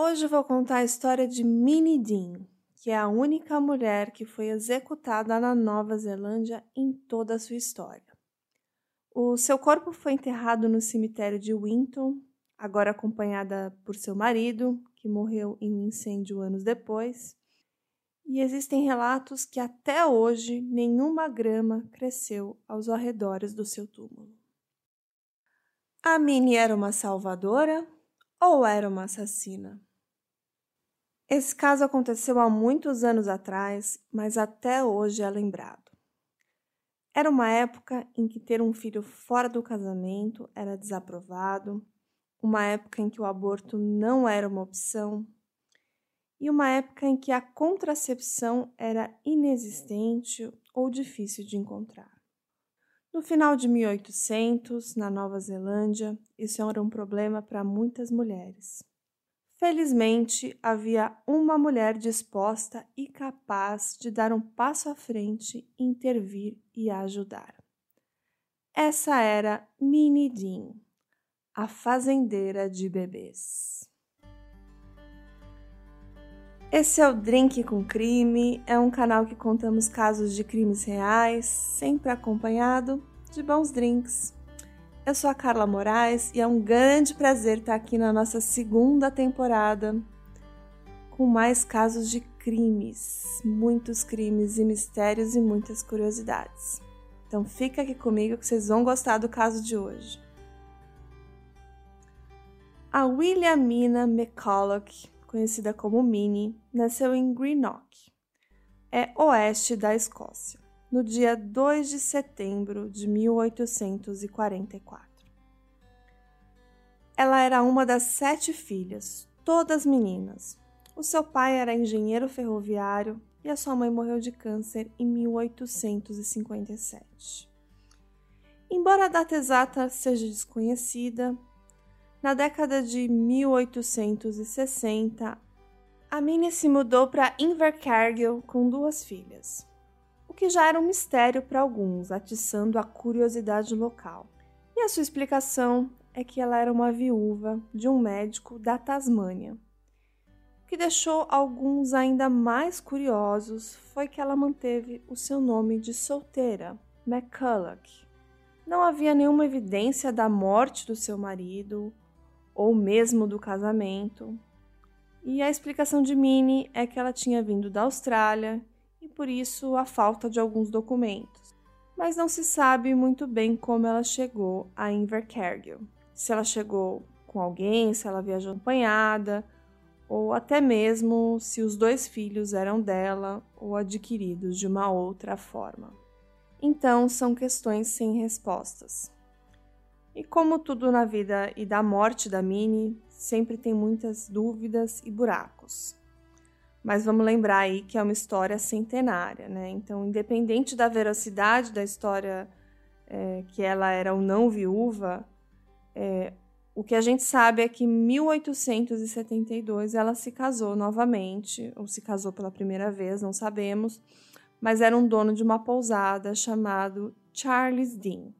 Hoje vou contar a história de Minnie Dean, que é a única mulher que foi executada na Nova Zelândia em toda a sua história. O seu corpo foi enterrado no cemitério de Winton, agora acompanhada por seu marido, que morreu em um incêndio anos depois. E existem relatos que até hoje nenhuma grama cresceu aos arredores do seu túmulo. A Minnie era uma salvadora ou era uma assassina? Esse caso aconteceu há muitos anos atrás, mas até hoje é lembrado. Era uma época em que ter um filho fora do casamento era desaprovado, uma época em que o aborto não era uma opção e uma época em que a contracepção era inexistente ou difícil de encontrar. No final de 1800, na Nova Zelândia, isso era um problema para muitas mulheres. Felizmente, havia uma mulher disposta e capaz de dar um passo à frente, intervir e ajudar. Essa era Minnie Dean, a fazendeira de bebês. Esse é o Drink com Crime, é um canal que contamos casos de crimes reais, sempre acompanhado de bons drinks. Eu sou a Carla Moraes e é um grande prazer estar aqui na nossa segunda temporada com mais casos de crimes, muitos crimes e mistérios e muitas curiosidades. Então fica aqui comigo que vocês vão gostar do caso de hoje. A Williamina McCulloch, conhecida como Minnie, nasceu em Greenock, é oeste da Escócia no dia 2 de setembro de 1844. Ela era uma das sete filhas, todas meninas. O seu pai era engenheiro ferroviário e a sua mãe morreu de câncer em 1857. Embora a data exata seja desconhecida, na década de 1860, a Minnie se mudou para Invercargill com duas filhas que já era um mistério para alguns, atiçando a curiosidade local. E a sua explicação é que ela era uma viúva de um médico da Tasmânia. O que deixou alguns ainda mais curiosos foi que ela manteve o seu nome de solteira, McCulloch. Não havia nenhuma evidência da morte do seu marido ou mesmo do casamento. E a explicação de Minnie é que ela tinha vindo da Austrália e por isso a falta de alguns documentos. Mas não se sabe muito bem como ela chegou a Invercargill. Se ela chegou com alguém, se ela viajou acompanhada, ou até mesmo se os dois filhos eram dela ou adquiridos de uma outra forma. Então, são questões sem respostas. E como tudo na vida e da morte da Minnie, sempre tem muitas dúvidas e buracos. Mas vamos lembrar aí que é uma história centenária, né? Então, independente da veracidade da história é, que ela era ou não viúva, é, o que a gente sabe é que em 1872 ela se casou novamente, ou se casou pela primeira vez, não sabemos, mas era um dono de uma pousada chamado Charles Dean,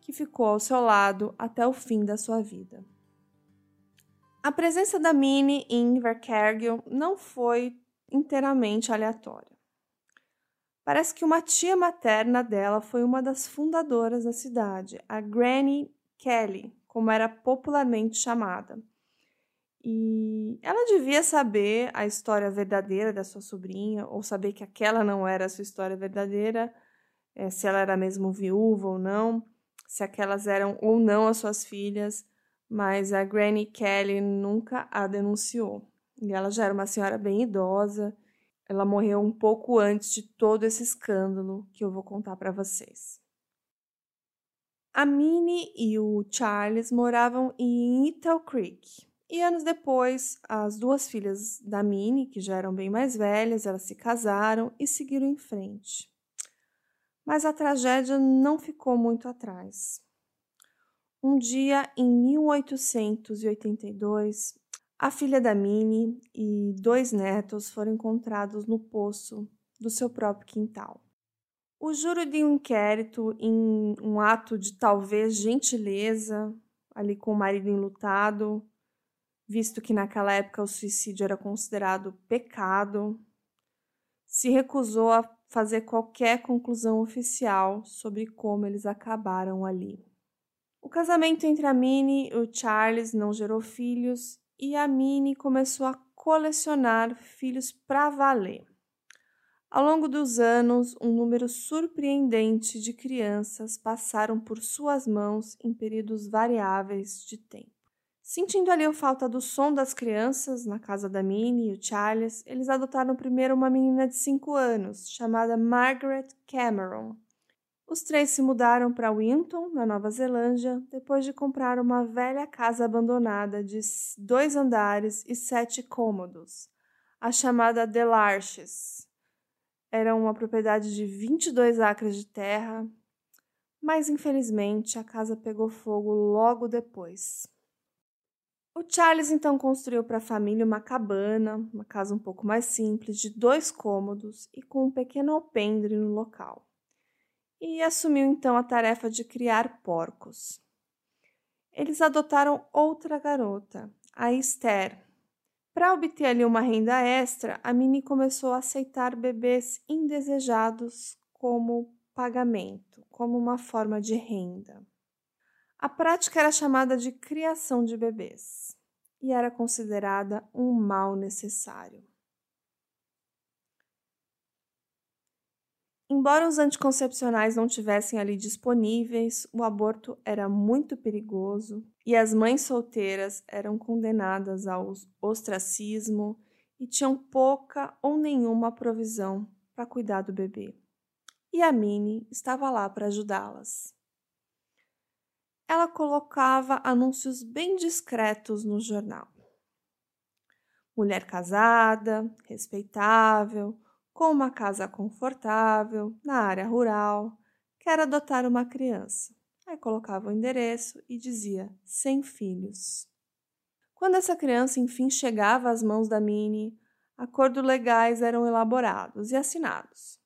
que ficou ao seu lado até o fim da sua vida. A presença da Minnie em Invercargill não foi inteiramente aleatória. Parece que uma tia materna dela foi uma das fundadoras da cidade, a Granny Kelly, como era popularmente chamada. E ela devia saber a história verdadeira da sua sobrinha, ou saber que aquela não era a sua história verdadeira, eh, se ela era mesmo viúva ou não, se aquelas eram ou não as suas filhas mas a Granny Kelly nunca a denunciou. E ela já era uma senhora bem idosa. Ela morreu um pouco antes de todo esse escândalo que eu vou contar para vocês. A Minnie e o Charles moravam em Ethel Creek. E anos depois, as duas filhas da Minnie, que já eram bem mais velhas, elas se casaram e seguiram em frente. Mas a tragédia não ficou muito atrás. Um dia, em 1882, a filha da Minnie e dois netos foram encontrados no poço do seu próprio quintal. O júri de um inquérito, em um ato de talvez gentileza, ali com o marido enlutado, visto que naquela época o suicídio era considerado pecado, se recusou a fazer qualquer conclusão oficial sobre como eles acabaram ali. O casamento entre a Minnie e o Charles não gerou filhos e a Minnie começou a colecionar filhos para valer. Ao longo dos anos, um número surpreendente de crianças passaram por suas mãos em períodos variáveis de tempo. Sentindo ali a falta do som das crianças na casa da Minnie e o Charles, eles adotaram primeiro uma menina de 5 anos, chamada Margaret Cameron. Os três se mudaram para Winton, na Nova Zelândia, depois de comprar uma velha casa abandonada de dois andares e sete cômodos, a chamada Delarches. Era uma propriedade de 22 acres de terra, mas infelizmente a casa pegou fogo logo depois. O Charles então construiu para a família uma cabana, uma casa um pouco mais simples, de dois cômodos e com um pequeno alpendre no local. E assumiu então a tarefa de criar porcos. Eles adotaram outra garota, a Esther. Para obter ali uma renda extra, a Minnie começou a aceitar bebês indesejados como pagamento, como uma forma de renda. A prática era chamada de criação de bebês e era considerada um mal necessário. Embora os anticoncepcionais não tivessem ali disponíveis, o aborto era muito perigoso e as mães solteiras eram condenadas ao ostracismo e tinham pouca ou nenhuma provisão para cuidar do bebê. E a Minnie estava lá para ajudá-las ela colocava anúncios bem discretos no jornal. Mulher casada, respeitável, com uma casa confortável, na área rural, quer adotar uma criança. Aí colocava o endereço e dizia: sem filhos. Quando essa criança enfim chegava às mãos da Minnie, acordos legais eram elaborados e assinados.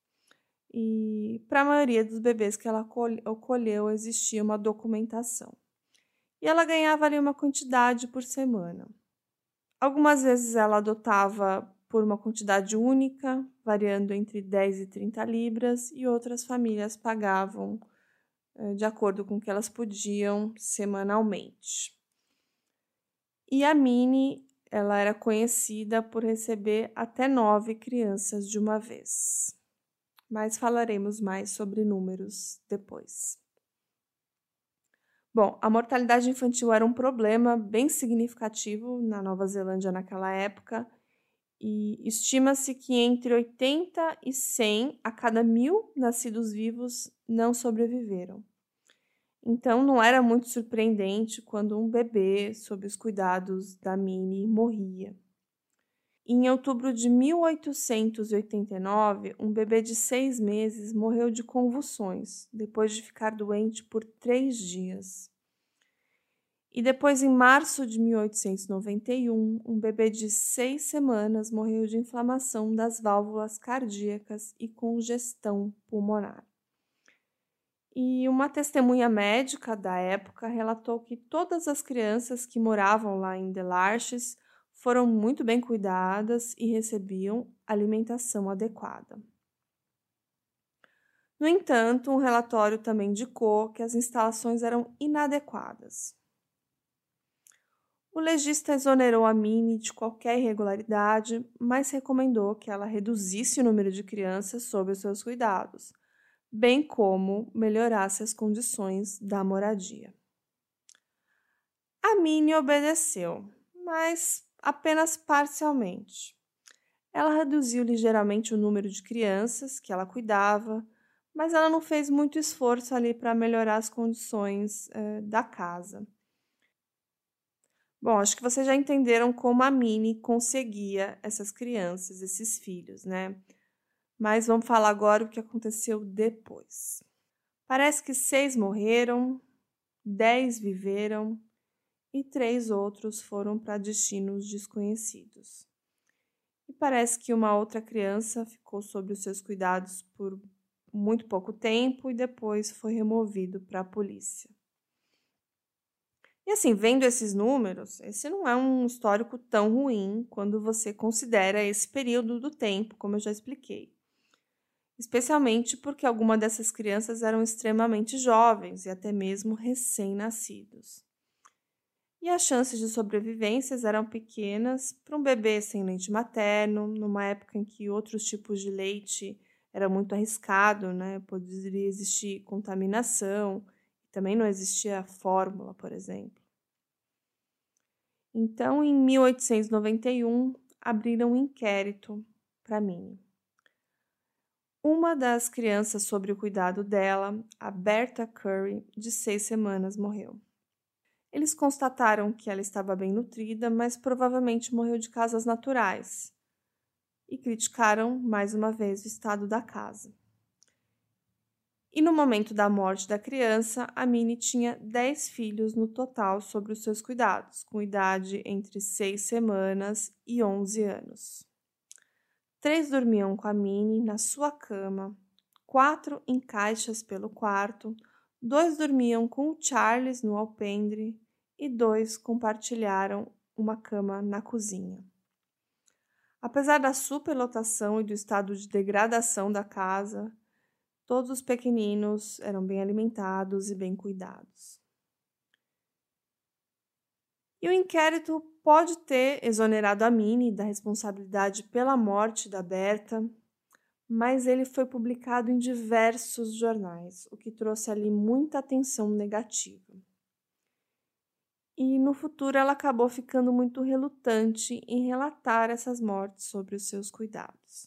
E para a maioria dos bebês que ela colheu existia uma documentação. E ela ganhava ali uma quantidade por semana. Algumas vezes ela adotava por uma quantidade única, variando entre 10 e 30 libras, e outras famílias pagavam eh, de acordo com o que elas podiam semanalmente. E a Mini, ela era conhecida por receber até nove crianças de uma vez mas falaremos mais sobre números depois. Bom, a mortalidade infantil era um problema bem significativo na Nova Zelândia naquela época, e estima-se que entre 80 e 100 a cada mil nascidos vivos não sobreviveram. Então não era muito surpreendente quando um bebê, sob os cuidados da Minnie, morria. Em outubro de 1889, um bebê de seis meses morreu de convulsões, depois de ficar doente por três dias. E depois, em março de 1891, um bebê de seis semanas morreu de inflamação das válvulas cardíacas e congestão pulmonar. E uma testemunha médica da época relatou que todas as crianças que moravam lá em Delarches foram muito bem cuidadas e recebiam alimentação adequada. No entanto, um relatório também indicou que as instalações eram inadequadas. O legista exonerou a Mini de qualquer irregularidade, mas recomendou que ela reduzisse o número de crianças sob os seus cuidados, bem como melhorasse as condições da moradia. A Mini obedeceu, mas apenas parcialmente. Ela reduziu ligeiramente o número de crianças que ela cuidava, mas ela não fez muito esforço ali para melhorar as condições eh, da casa. Bom, acho que vocês já entenderam como a Minnie conseguia essas crianças, esses filhos, né? Mas vamos falar agora o que aconteceu depois. Parece que seis morreram, dez viveram e três outros foram para destinos desconhecidos. E parece que uma outra criança ficou sob os seus cuidados por muito pouco tempo e depois foi removido para a polícia. E assim, vendo esses números, esse não é um histórico tão ruim quando você considera esse período do tempo, como eu já expliquei. Especialmente porque algumas dessas crianças eram extremamente jovens e até mesmo recém-nascidos. E as chances de sobrevivências eram pequenas para um bebê sem leite materno, numa época em que outros tipos de leite era muito arriscado, né? Poderia existir contaminação, também não existia fórmula, por exemplo. Então, em 1891, abriram um inquérito para mim. Uma das crianças sob o cuidado dela, a Berta Curry, de seis semanas, morreu. Eles constataram que ela estava bem nutrida, mas provavelmente morreu de causas naturais, e criticaram mais uma vez o estado da casa. E no momento da morte da criança, a Minnie tinha 10 filhos no total sobre os seus cuidados, com idade entre 6 semanas e 11 anos. Três dormiam com a Minnie na sua cama, quatro em caixas pelo quarto, dois dormiam com o Charles no alpendre e dois compartilharam uma cama na cozinha. Apesar da superlotação e do estado de degradação da casa, todos os pequeninos eram bem alimentados e bem cuidados. E o inquérito pode ter exonerado a Minnie da responsabilidade pela morte da Berta, mas ele foi publicado em diversos jornais, o que trouxe ali muita atenção negativa e no futuro ela acabou ficando muito relutante em relatar essas mortes sobre os seus cuidados.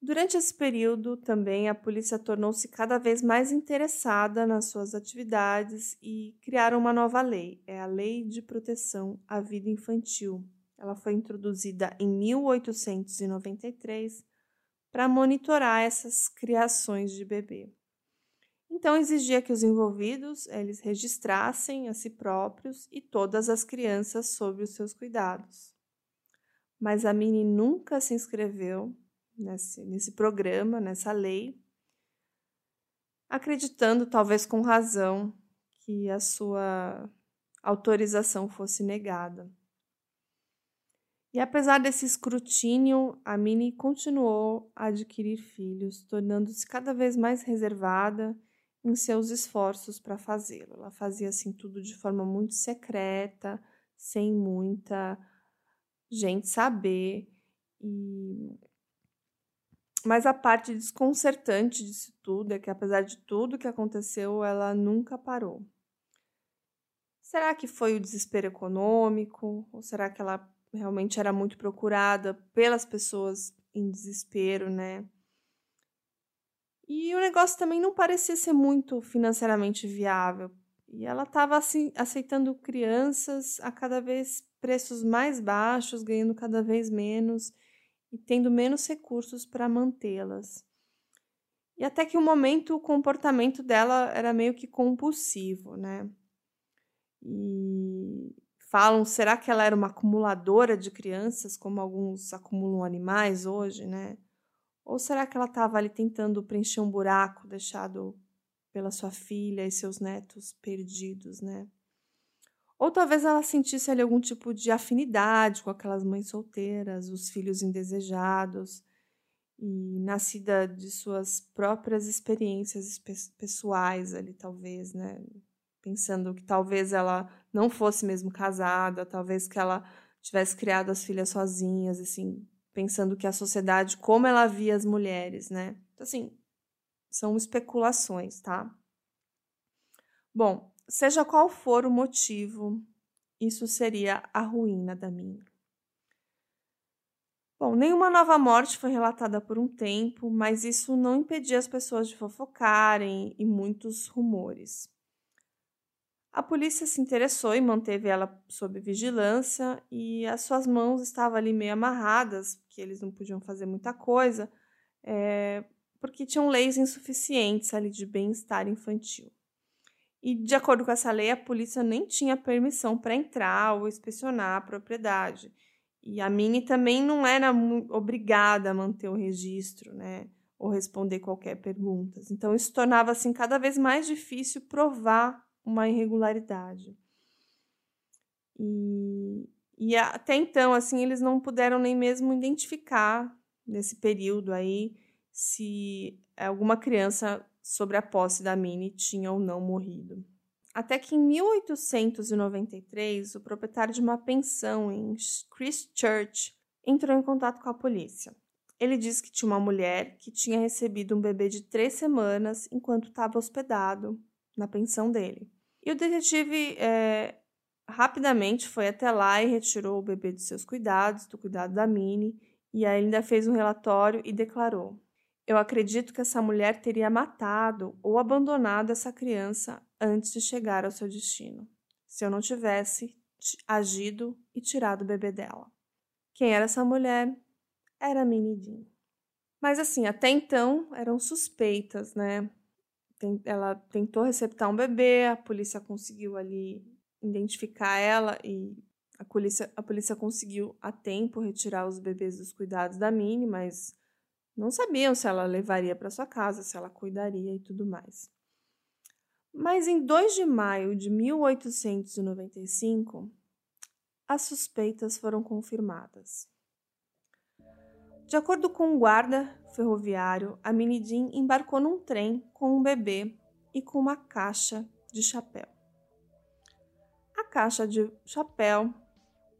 Durante esse período, também a polícia tornou-se cada vez mais interessada nas suas atividades e criaram uma nova lei, é a Lei de Proteção à Vida Infantil. Ela foi introduzida em 1893 para monitorar essas criações de bebê. Então exigia que os envolvidos eles registrassem a si próprios e todas as crianças sob os seus cuidados. Mas a Mini nunca se inscreveu nesse, nesse programa, nessa lei, acreditando, talvez com razão, que a sua autorização fosse negada. E apesar desse escrutínio, a Minnie continuou a adquirir filhos, tornando-se cada vez mais reservada em seus esforços para fazê-lo. Ela fazia assim tudo de forma muito secreta, sem muita gente saber. E mas a parte desconcertante disso tudo é que apesar de tudo que aconteceu, ela nunca parou. Será que foi o desespero econômico? Ou será que ela realmente era muito procurada pelas pessoas em desespero, né? E o negócio também não parecia ser muito financeiramente viável. E ela estava aceitando crianças a cada vez preços mais baixos, ganhando cada vez menos e tendo menos recursos para mantê-las. E até que um momento o comportamento dela era meio que compulsivo, né? E falam, será que ela era uma acumuladora de crianças, como alguns acumulam animais hoje, né? Ou será que ela estava ali tentando preencher um buraco deixado pela sua filha e seus netos perdidos, né? Ou talvez ela sentisse ali algum tipo de afinidade com aquelas mães solteiras, os filhos indesejados, e nascida de suas próprias experiências pessoais ali, talvez, né? Pensando que talvez ela não fosse mesmo casada, talvez que ela tivesse criado as filhas sozinhas, assim, pensando que a sociedade, como ela via as mulheres, né? Então, assim, são especulações, tá? Bom, seja qual for o motivo, isso seria a ruína da minha. Bom, nenhuma nova morte foi relatada por um tempo, mas isso não impedia as pessoas de fofocarem e muitos rumores. A polícia se interessou e manteve ela sob vigilância, e as suas mãos estavam ali meio amarradas, porque eles não podiam fazer muita coisa, é, porque tinham leis insuficientes ali de bem-estar infantil. E, de acordo com essa lei, a polícia nem tinha permissão para entrar ou inspecionar a propriedade. E a Mini também não era obrigada a manter o registro, né? Ou responder qualquer pergunta. Então, isso tornava assim cada vez mais difícil provar uma irregularidade. E, e até então, assim, eles não puderam nem mesmo identificar nesse período aí se alguma criança sobre a posse da Minnie tinha ou não morrido. Até que em 1893, o proprietário de uma pensão em Christchurch entrou em contato com a polícia. Ele disse que tinha uma mulher que tinha recebido um bebê de três semanas enquanto estava hospedado na pensão dele. E o detetive é, rapidamente foi até lá e retirou o bebê dos seus cuidados, do cuidado da Minnie, e ainda fez um relatório e declarou: Eu acredito que essa mulher teria matado ou abandonado essa criança antes de chegar ao seu destino, se eu não tivesse agido e tirado o bebê dela. Quem era essa mulher? Era Minnie Jean. Mas assim, até então eram suspeitas, né? Ela tentou receptar um bebê, a polícia conseguiu ali identificar ela e a polícia, a polícia conseguiu a tempo retirar os bebês dos cuidados da Minnie, mas não sabiam se ela levaria para sua casa, se ela cuidaria e tudo mais. Mas em 2 de maio de 1895, as suspeitas foram confirmadas. De acordo com um guarda ferroviário, a Minnie Jean embarcou num trem com um bebê e com uma caixa de chapéu caixa de chapéu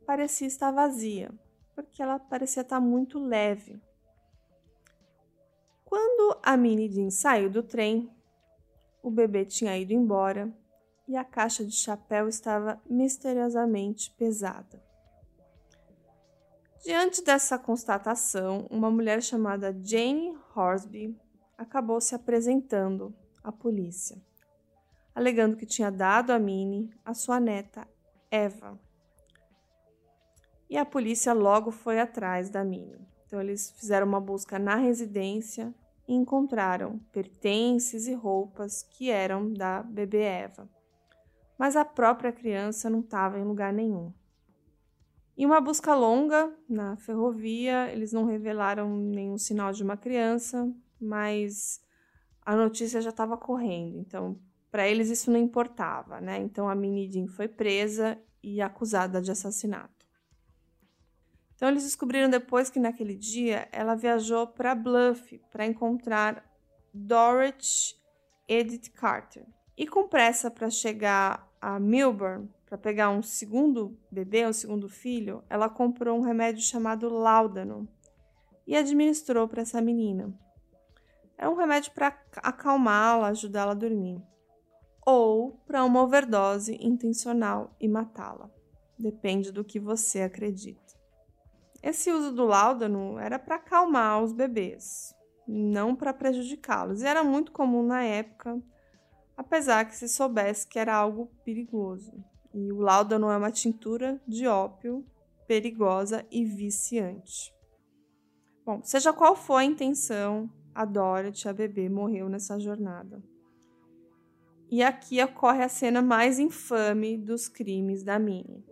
parecia estar vazia, porque ela parecia estar muito leve. Quando a Minnie Jean saiu do trem, o bebê tinha ido embora e a caixa de chapéu estava misteriosamente pesada. Diante dessa constatação, uma mulher chamada Jane Horsby acabou se apresentando à polícia alegando que tinha dado a Minnie a sua neta Eva. E a polícia logo foi atrás da Minnie. Então eles fizeram uma busca na residência e encontraram pertences e roupas que eram da bebê Eva. Mas a própria criança não estava em lugar nenhum. Em uma busca longa na ferrovia, eles não revelaram nenhum sinal de uma criança, mas a notícia já estava correndo. Então, para eles isso não importava, né? Então a Minnie Jean foi presa e acusada de assassinato. Então eles descobriram depois que naquele dia ela viajou para Bluff para encontrar Dorothy Edith Carter. E com pressa para chegar a Milburn para pegar um segundo bebê, um segundo filho, ela comprou um remédio chamado Laudanum e administrou para essa menina. Era um remédio para acalmá-la, ajudá-la a dormir ou para uma overdose intencional e matá-la. Depende do que você acredita. Esse uso do láudano era para acalmar os bebês, não para prejudicá-los, e era muito comum na época, apesar que se soubesse que era algo perigoso. E o láudano é uma tintura de ópio perigosa e viciante. Bom, seja qual for a intenção, a Dorothy, a bebê, morreu nessa jornada. E aqui ocorre a cena mais infame dos crimes da Minnie.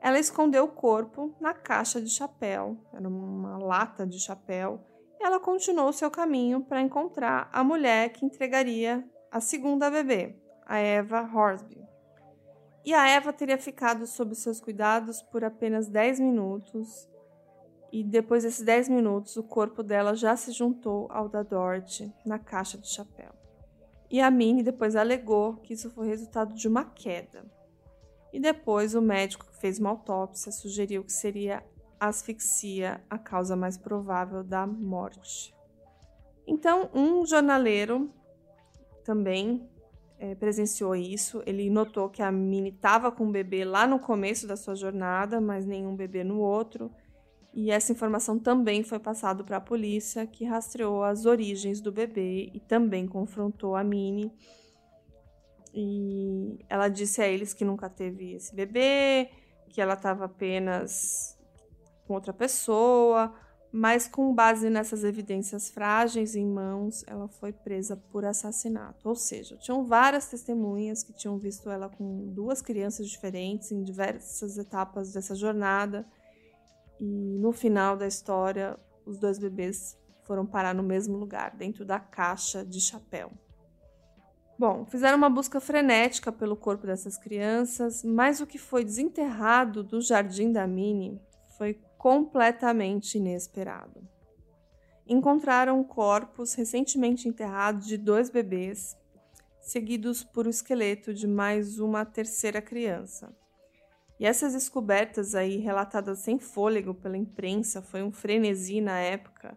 Ela escondeu o corpo na caixa de chapéu, era uma lata de chapéu, e ela continuou seu caminho para encontrar a mulher que entregaria a segunda bebê, a Eva Horsby. E a Eva teria ficado sob seus cuidados por apenas 10 minutos, e depois desses 10 minutos o corpo dela já se juntou ao da Dorothy na caixa de chapéu. E a Minnie depois alegou que isso foi resultado de uma queda. E depois o médico que fez uma autópsia sugeriu que seria asfixia a causa mais provável da morte. Então, um jornaleiro também é, presenciou isso. Ele notou que a Minnie estava com o bebê lá no começo da sua jornada, mas nenhum bebê no outro. E essa informação também foi passada para a polícia, que rastreou as origens do bebê e também confrontou a Minnie. E ela disse a eles que nunca teve esse bebê, que ela estava apenas com outra pessoa, mas com base nessas evidências frágeis em mãos, ela foi presa por assassinato. Ou seja, tinham várias testemunhas que tinham visto ela com duas crianças diferentes em diversas etapas dessa jornada e no final da história, os dois bebês foram parar no mesmo lugar, dentro da caixa de chapéu. Bom, fizeram uma busca frenética pelo corpo dessas crianças, mas o que foi desenterrado do jardim da Mini foi completamente inesperado. Encontraram corpos recentemente enterrados de dois bebês, seguidos por o esqueleto de mais uma terceira criança. E essas descobertas aí, relatadas sem fôlego pela imprensa, foi um frenesi na época,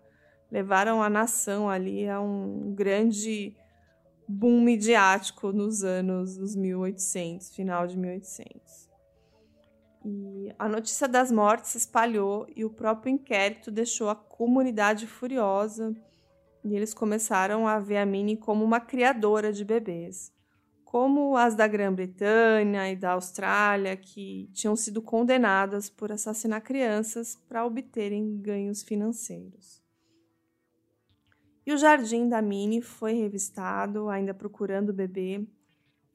levaram a nação ali a um grande boom midiático nos anos dos 1800, final de 1800. E a notícia das mortes se espalhou e o próprio inquérito deixou a comunidade furiosa e eles começaram a ver a Minnie como uma criadora de bebês, como as da Grã-Bretanha e da Austrália, que tinham sido condenadas por assassinar crianças para obterem ganhos financeiros. E o jardim da Minnie foi revistado, ainda procurando o bebê,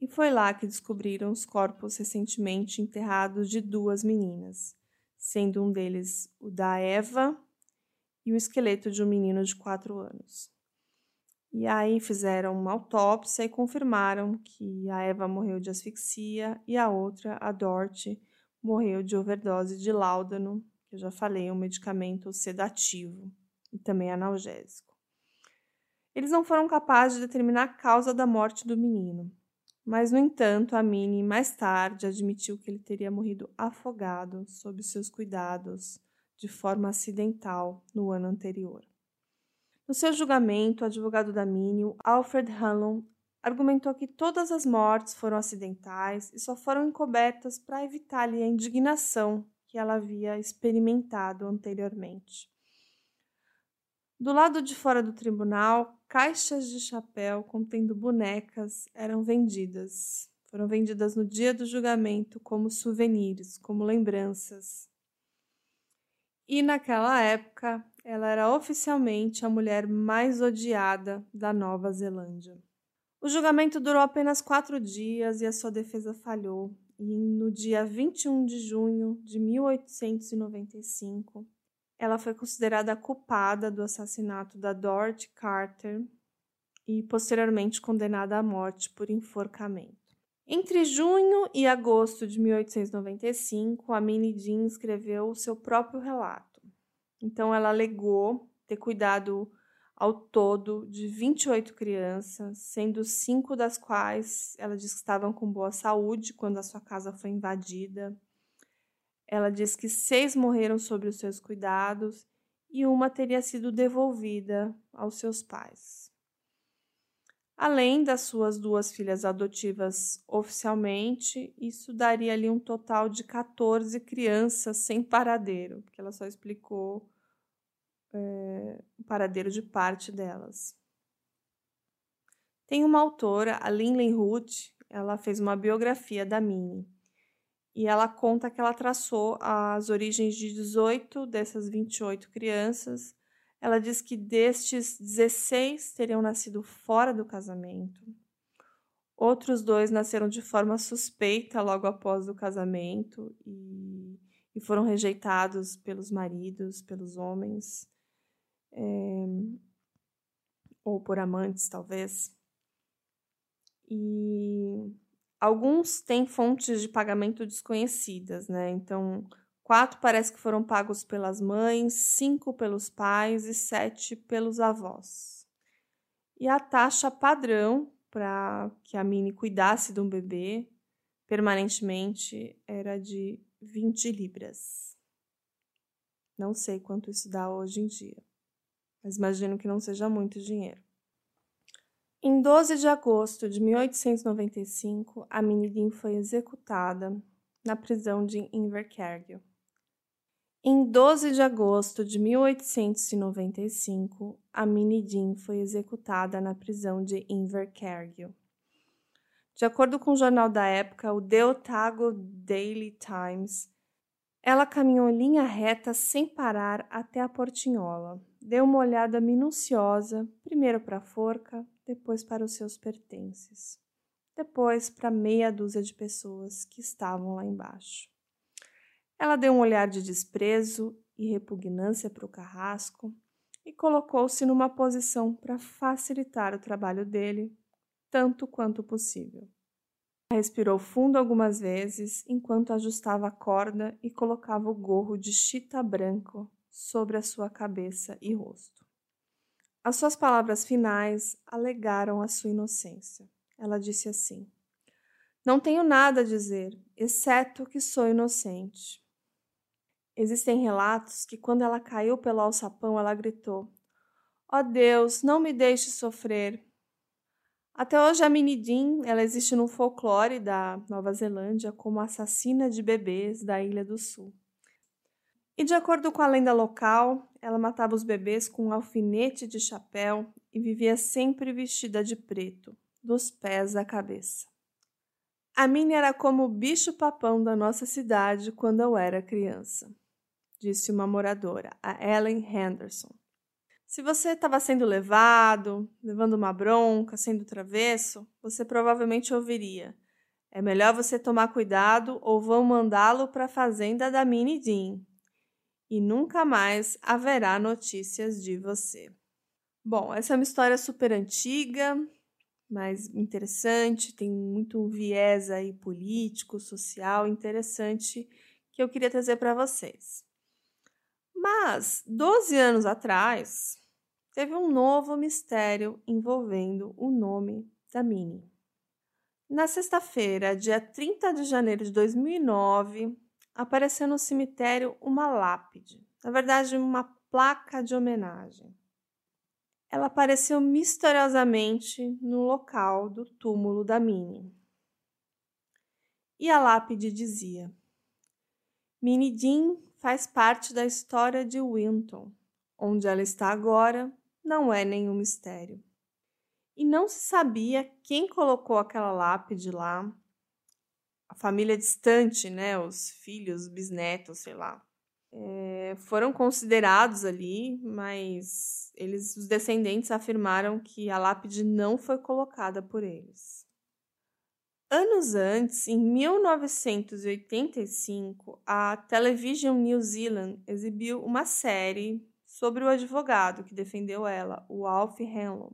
e foi lá que descobriram os corpos recentemente enterrados de duas meninas, sendo um deles o da Eva e o esqueleto de um menino de quatro anos. E aí fizeram uma autópsia e confirmaram que a Eva morreu de asfixia e a outra, a Dorothy, morreu de overdose de láudano, que eu já falei, um medicamento sedativo e também analgésico. Eles não foram capazes de determinar a causa da morte do menino, mas, no entanto, a Minnie mais tarde admitiu que ele teria morrido afogado sob seus cuidados de forma acidental no ano anterior. No seu julgamento, o advogado da Minnie, Alfred Hanlon, argumentou que todas as mortes foram acidentais e só foram encobertas para evitar-lhe a indignação que ela havia experimentado anteriormente. Do lado de fora do tribunal, caixas de chapéu contendo bonecas eram vendidas. Foram vendidas no dia do julgamento como souvenirs, como lembranças. E naquela época, ela era oficialmente a mulher mais odiada da Nova Zelândia. O julgamento durou apenas quatro dias e a sua defesa falhou. E no dia 21 de junho de 1895, ela foi considerada culpada do assassinato da Dorothy Carter e posteriormente condenada à morte por enforcamento. Entre junho e agosto de 1895, a Minnie Dean escreveu o seu próprio relato. Então, ela alegou ter cuidado ao todo de 28 crianças, sendo cinco das quais ela diz que estavam com boa saúde quando a sua casa foi invadida ela diz que seis morreram sob os seus cuidados e uma teria sido devolvida aos seus pais. Além das suas duas filhas adotivas oficialmente, isso daria ali um total de 14 crianças sem paradeiro, porque ela só explicou é, o paradeiro de parte delas. Tem uma autora, a Linley Root, ela fez uma biografia da Minnie e ela conta que ela traçou as origens de 18 dessas 28 crianças. Ela diz que destes 16 teriam nascido fora do casamento. Outros dois nasceram de forma suspeita logo após o casamento e, e foram rejeitados pelos maridos, pelos homens, é, ou por amantes, talvez. E Alguns têm fontes de pagamento desconhecidas, né? Então, quatro parece que foram pagos pelas mães, cinco pelos pais e sete pelos avós. E a taxa padrão para que a Mini cuidasse de um bebê permanentemente era de 20 libras. Não sei quanto isso dá hoje em dia, mas imagino que não seja muito dinheiro. Em 12 de agosto de 1895, a Minidin foi executada na prisão de Invercargill. Em 12 de agosto de 1895, a Minidin foi executada na prisão de Invercargill. De acordo com o jornal da época, o The Otago Daily Times, ela caminhou linha reta sem parar até a portinhola. Deu uma olhada minuciosa, primeiro para a forca, depois para os seus pertences, depois para meia dúzia de pessoas que estavam lá embaixo. Ela deu um olhar de desprezo e repugnância para o carrasco e colocou-se numa posição para facilitar o trabalho dele, tanto quanto possível. Respirou fundo algumas vezes enquanto ajustava a corda e colocava o gorro de chita branco sobre a sua cabeça e rosto. As suas palavras finais alegaram a sua inocência. Ela disse assim: Não tenho nada a dizer, exceto que sou inocente. Existem relatos que, quando ela caiu pelo alçapão, ela gritou: Ó oh Deus, não me deixe sofrer. Até hoje, a Minidin ela existe no folclore da Nova Zelândia como assassina de bebês da Ilha do Sul. E de acordo com a lenda local, ela matava os bebês com um alfinete de chapéu e vivia sempre vestida de preto, dos pés à cabeça. A Minnie era como o bicho-papão da nossa cidade quando eu era criança, disse uma moradora, a Ellen Henderson. Se você estava sendo levado, levando uma bronca, sendo travesso, você provavelmente ouviria: é melhor você tomar cuidado ou vão mandá-lo para a fazenda da Minnie Dean. E nunca mais haverá notícias de você. Bom, essa é uma história super antiga, mas interessante, tem muito viés aí político, social interessante que eu queria trazer para vocês. Mas, 12 anos atrás, teve um novo mistério envolvendo o nome da Minnie. Na sexta-feira, dia 30 de janeiro de 2009, apareceu no cemitério uma lápide, na verdade, uma placa de homenagem. Ela apareceu misteriosamente no local do túmulo da Minnie. E a lápide dizia: Minnie Dean faz parte da história de Winton. Onde ela está agora não é nenhum mistério. E não se sabia quem colocou aquela lápide lá. A família distante, né? Os filhos, bisnetos, sei lá. É, foram considerados ali, mas eles, os descendentes afirmaram que a lápide não foi colocada por eles. Anos antes, em 1985, a Television New Zealand exibiu uma série sobre o advogado que defendeu ela, o Alf Hanlon.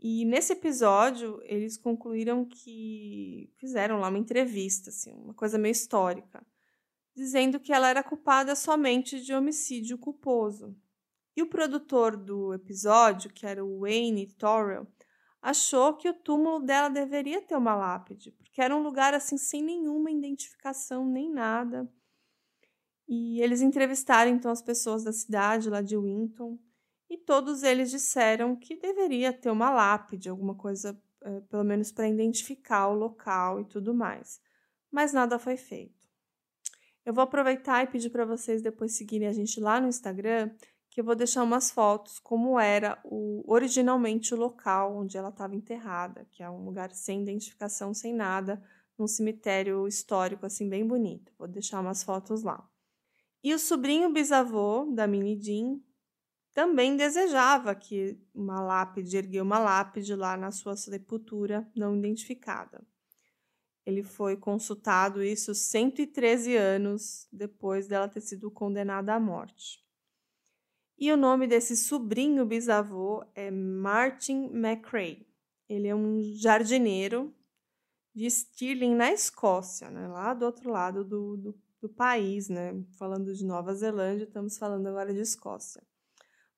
E nesse episódio, eles concluíram que fizeram lá uma entrevista, assim, uma coisa meio histórica, dizendo que ela era culpada somente de homicídio culposo. E o produtor do episódio, que era o Wayne Torrell, achou que o túmulo dela deveria ter uma lápide, porque era um lugar assim sem nenhuma identificação nem nada. E eles entrevistaram então as pessoas da cidade lá de Winton e todos eles disseram que deveria ter uma lápide, alguma coisa, é, pelo menos para identificar o local e tudo mais. Mas nada foi feito. Eu vou aproveitar e pedir para vocês depois seguirem a gente lá no Instagram que eu vou deixar umas fotos como era o, originalmente o local onde ela estava enterrada, que é um lugar sem identificação, sem nada, num cemitério histórico assim bem bonito. Vou deixar umas fotos lá. E o sobrinho bisavô da Minnie Jean também desejava que uma lápide, ergueu uma lápide lá na sua sepultura não identificada. Ele foi consultado isso 113 anos depois dela ter sido condenada à morte. E o nome desse sobrinho bisavô é Martin McRae. Ele é um jardineiro de Stirling, na Escócia, né? lá do outro lado do, do, do país, né? Falando de Nova Zelândia, estamos falando agora de Escócia.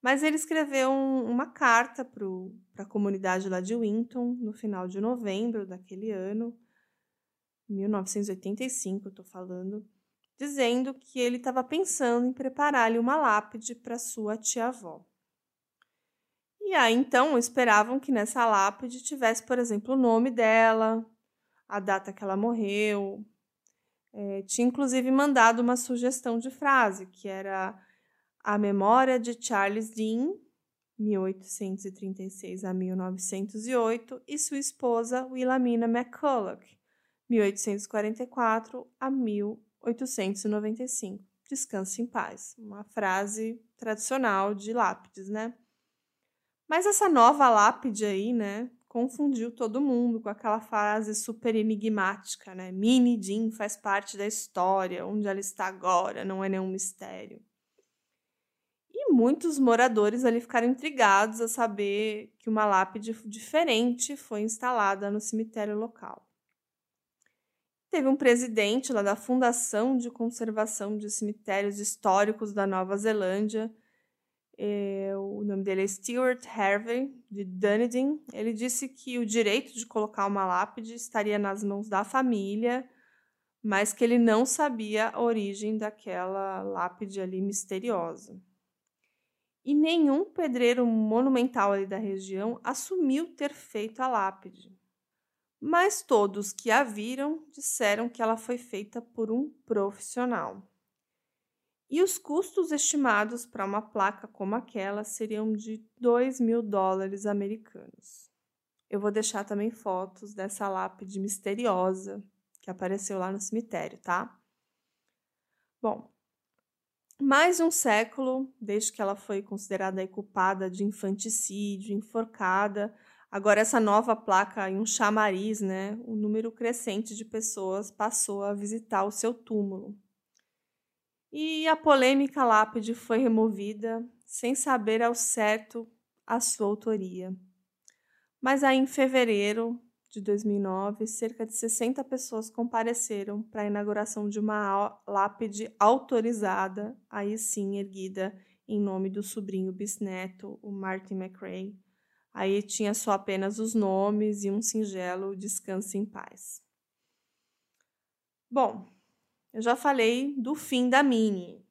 Mas ele escreveu um, uma carta para a comunidade lá de Winton no final de novembro daquele ano, 1985, eu estou falando dizendo que ele estava pensando em preparar-lhe uma lápide para sua tia-avó. E aí então esperavam que nessa lápide tivesse, por exemplo, o nome dela, a data que ela morreu. É, tinha inclusive mandado uma sugestão de frase, que era a memória de Charles Dean, 1836 a 1908, e sua esposa Wilhelmina McCulloch, 1844 a 1800. 895. Descanse em paz. Uma frase tradicional de lápides, né? Mas essa nova lápide aí, né, confundiu todo mundo com aquela frase super enigmática, né? Minnie Jean faz parte da história, onde ela está agora, não é nenhum mistério. Muitos moradores ali ficaram intrigados a saber que uma lápide diferente foi instalada no cemitério local. Teve um presidente lá da Fundação de Conservação de Cemitérios Históricos da Nova Zelândia, é, o nome dele é Stuart Harvey, de Dunedin. Ele disse que o direito de colocar uma lápide estaria nas mãos da família, mas que ele não sabia a origem daquela lápide ali misteriosa. E nenhum pedreiro monumental ali da região assumiu ter feito a lápide mas todos que a viram disseram que ela foi feita por um profissional. E os custos estimados para uma placa como aquela seriam de 2 mil dólares americanos. Eu vou deixar também fotos dessa lápide misteriosa que apareceu lá no cemitério, tá? Bom, mais um século desde que ela foi considerada culpada de infanticídio, enforcada, Agora, essa nova placa em um chamariz, né, o número crescente de pessoas passou a visitar o seu túmulo. E a polêmica lápide foi removida sem saber ao certo a sua autoria. Mas aí, em fevereiro de 2009, cerca de 60 pessoas compareceram para a inauguração de uma lápide autorizada, aí sim erguida em nome do sobrinho bisneto, o Martin McRae, Aí tinha só apenas os nomes e um singelo descanse em paz. Bom, eu já falei do fim da Minnie.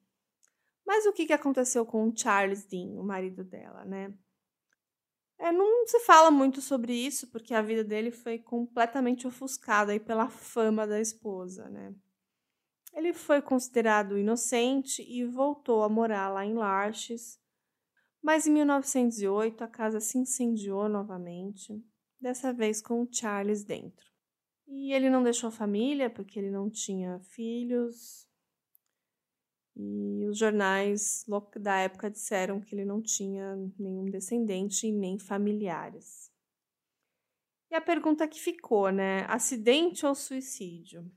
Mas o que aconteceu com o Charles Dean, o marido dela, né? É, não se fala muito sobre isso, porque a vida dele foi completamente ofuscada aí pela fama da esposa, né? Ele foi considerado inocente e voltou a morar lá em Larches, mas em 1908 a casa se incendiou novamente, dessa vez com o Charles dentro. E ele não deixou família porque ele não tinha filhos. E os jornais da época disseram que ele não tinha nenhum descendente e nem familiares. E a pergunta que ficou, né? Acidente ou suicídio?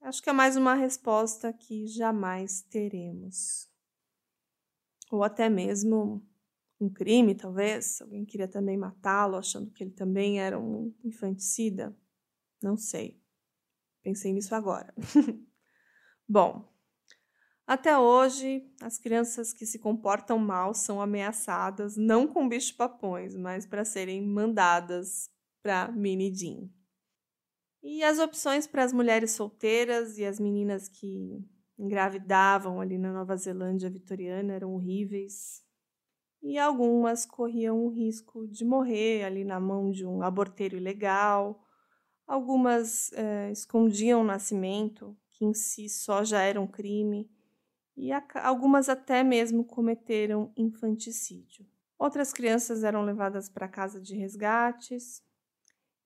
Acho que é mais uma resposta que jamais teremos ou até mesmo um crime, talvez. Alguém queria também matá-lo, achando que ele também era um infanticida. Não sei. Pensei nisso agora. Bom, até hoje, as crianças que se comportam mal são ameaçadas não com bicho-papões, mas para serem mandadas para Mini Jean. E as opções para as mulheres solteiras e as meninas que engravidavam ali na Nova Zelândia vitoriana eram horríveis. E algumas corriam o risco de morrer ali na mão de um aborteiro ilegal. Algumas é, escondiam o nascimento, que em si só já era um crime. E algumas até mesmo cometeram infanticídio. Outras crianças eram levadas para casa de resgates,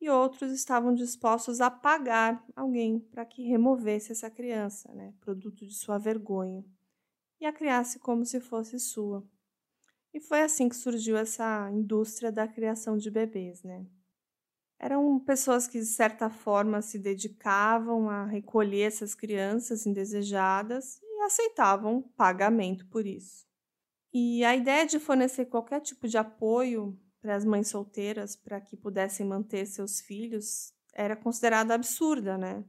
e outros estavam dispostos a pagar alguém para que removesse essa criança, né, produto de sua vergonha, e a criasse como se fosse sua. E foi assim que surgiu essa indústria da criação de bebês, né? Eram pessoas que, de certa forma, se dedicavam a recolher essas crianças indesejadas aceitavam pagamento por isso. E a ideia de fornecer qualquer tipo de apoio para as mães solteiras para que pudessem manter seus filhos era considerada absurda, né?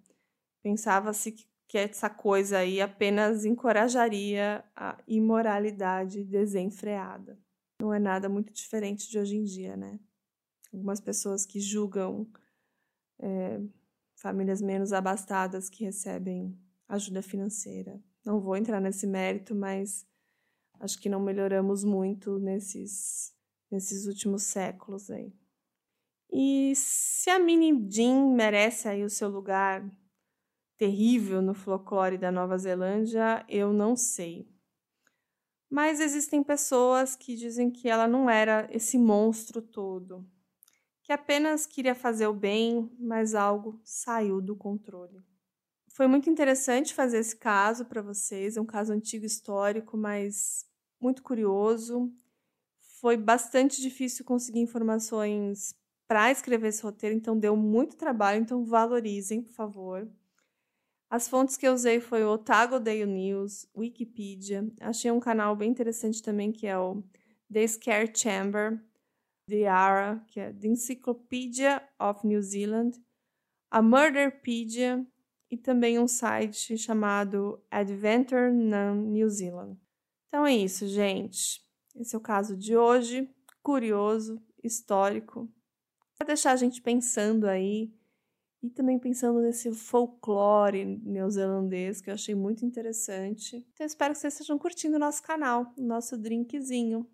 Pensava-se que, que essa coisa aí apenas encorajaria a imoralidade desenfreada. Não é nada muito diferente de hoje em dia, né? Algumas pessoas que julgam é, famílias menos abastadas que recebem ajuda financeira. Não vou entrar nesse mérito, mas acho que não melhoramos muito nesses nesses últimos séculos aí. E se a Minnie Jean merece aí o seu lugar terrível no folclore da Nova Zelândia, eu não sei. Mas existem pessoas que dizem que ela não era esse monstro todo, que apenas queria fazer o bem, mas algo saiu do controle. Foi muito interessante fazer esse caso para vocês, é um caso antigo histórico, mas muito curioso foi bastante difícil conseguir informações para escrever esse roteiro, então deu muito trabalho, então valorizem, por favor. As fontes que eu usei foi o Otago Daily News, Wikipedia. Achei um canal bem interessante também que é o The Scare Chamber, The ARA, que é The Encyclopedia of New Zealand, a Murderpedia e também um site chamado Adventure New Zealand. Então é isso, gente. Esse é o caso de hoje, curioso, histórico, para deixar a gente pensando aí e também pensando nesse folclore neozelandês que eu achei muito interessante. Então espero que vocês estejam curtindo o nosso canal, o nosso drinkzinho.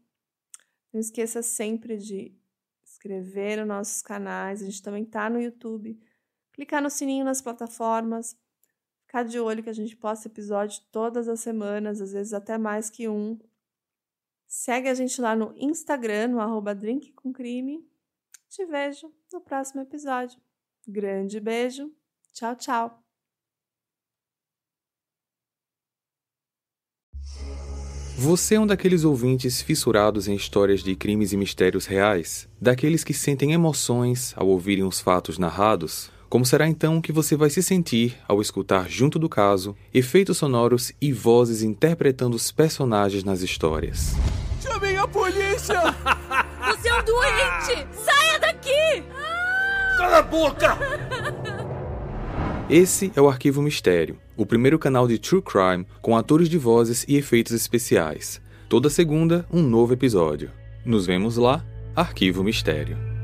Não esqueça sempre de inscrever nos nossos canais, a gente também está no YouTube. Clicar no sininho nas plataformas, ficar de olho que a gente posta episódio todas as semanas, às vezes até mais que um. Segue a gente lá no Instagram, no arroba. Te vejo no próximo episódio. Grande beijo. Tchau, tchau. Você é um daqueles ouvintes fissurados em histórias de crimes e mistérios reais? Daqueles que sentem emoções ao ouvirem os fatos narrados? Como será então que você vai se sentir ao escutar, junto do caso, efeitos sonoros e vozes interpretando os personagens nas histórias? Chamem a polícia! Você é um doente! Saia daqui! Cala a boca! Esse é o Arquivo Mistério, o primeiro canal de True Crime com atores de vozes e efeitos especiais. Toda segunda, um novo episódio. Nos vemos lá, Arquivo Mistério.